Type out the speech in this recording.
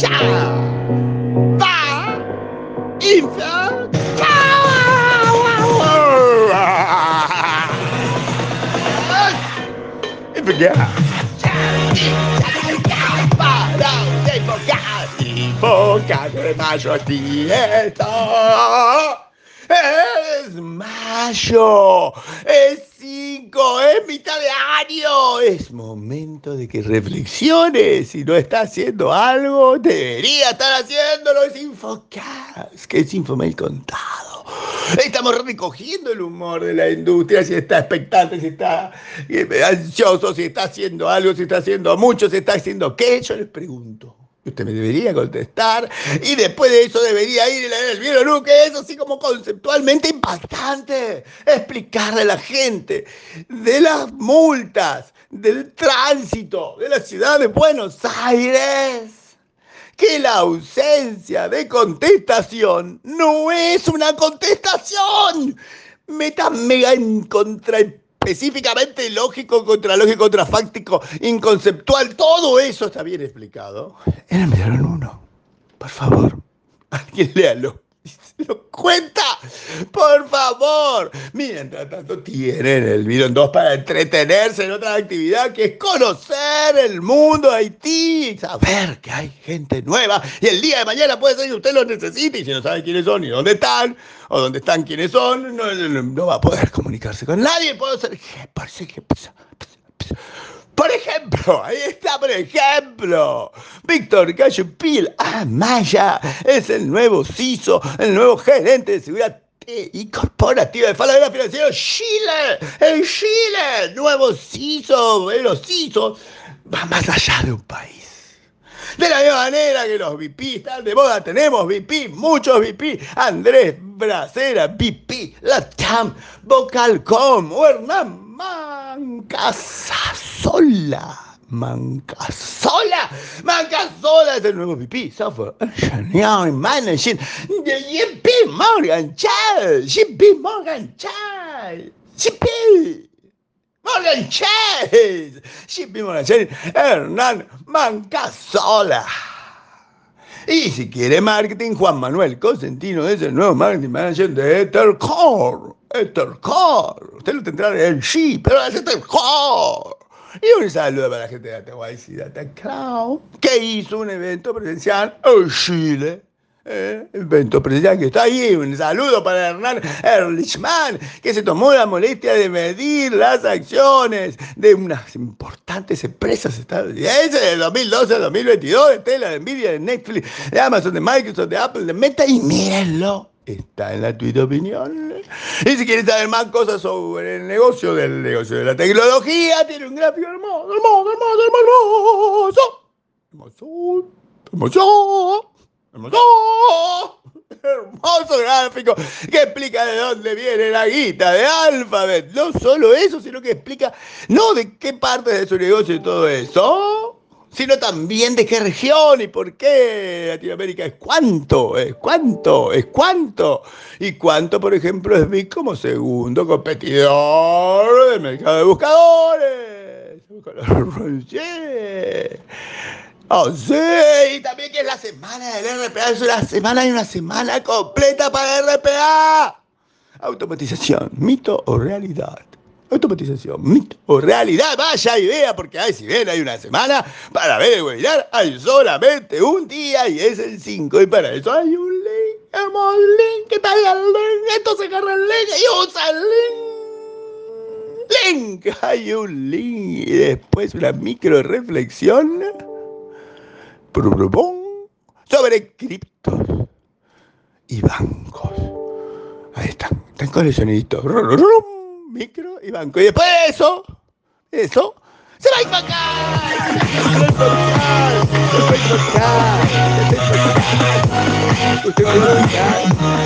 ya va infocar. Para infocar, infocar de mayo esto. Es mayo, es 5, es mitad de año. Es momento de que reflexiones. Si no está haciendo algo, debería estar haciéndolo. Es Infocast, que es Infomail contado. Estamos recogiendo el humor de la industria, si está expectante, si está eh, ansioso, si está haciendo algo, si está haciendo mucho, si está haciendo qué. Yo les pregunto. Usted me debería contestar y después de eso debería ir el video que es así como conceptualmente impactante. Explicarle a la gente de las multas, del tránsito de la ciudad de Buenos Aires que la ausencia de contestación no es una contestación. Meta mega en contra específicamente lógico, contralógico, contrafáctico, inconceptual, todo eso está bien explicado. En el 1, por favor, alguien léalo. Se lo cuenta, por favor. Mientras tanto, tienen el video en 2 para entretenerse en otra actividad que es conocer el mundo de Haití, saber que hay gente nueva y el día de mañana puede ser que usted lo necesite y si no sabe quiénes son y dónde están, o dónde están quiénes son, no, va a poder comunicarse con nadie. Puede ser, parece que por ejemplo, ahí está, por ejemplo, Víctor Pil, ah, Maya, es el nuevo CISO, el nuevo gerente de seguridad y corporativa de Falabella Financiero Chile, en Chile, nuevo CISO, los CISO, va más allá de un país. De la misma manera que los VP están de moda, tenemos VP, muchos VP, Andrés Bracera, VP, Latam, Vocalcom, Hernán Mancasasola. Mancasola. Mancasola es el nuevo VP Software Engineering Managing de JP Morgan Chase. JP Morgan Chase. JP. Morgan Chase. JP Morgan Chase. Hernán Mancasola. Y si quiere marketing, Juan Manuel Cosentino es el nuevo marketing manager de Ethercore. Ethercore. Usted lo tendrá en sí, pero es Ethercore. Y un saludo para la gente de Atahualpa Data Cloud, que hizo un evento presencial en Chile eh, evento presencial que está ahí. Un saludo para Hernán Erlichman, que se tomó la molestia de medir las acciones de unas importantes empresas estadounidenses de 2012 a 2022, de Tesla, de Nvidia, de Netflix, de Amazon, de Microsoft, de Apple, de Meta, y mírenlo. Está en la Twitter opinión. Y si quieren saber más cosas sobre el negocio del negocio de la tecnología, tiene un gráfico hermoso, hermoso, hermoso, hermoso. Hermoso, hermoso. Hermoso, hermoso gráfico que explica de dónde viene la guita de Alphabet. No solo eso, sino que explica no de qué parte de su negocio y todo eso, sino también de qué región y por qué Latinoamérica es cuánto, es cuánto, es cuánto. Y cuánto, por ejemplo, es Big como segundo competidor del mercado de buscadores. Oh, sí, y también que es la semana del RPA, es una semana y una semana completa para RPA. Automatización, mito o realidad. Automatización, mito o realidad. Vaya idea, porque ay, si bien hay una semana para ver el webinar, hay solamente un día y es el 5. Y para eso hay un link, hermoso link, que pega el link, entonces agarra el link y usa el link. Link, hay un link y después una micro reflexión sobre criptos y bancos. Ahí están, están sonidito. Micro y banco. Y después de eso, eso, se va a invocar. Se va a invocar. Se va a invocar. Usted va a invocar.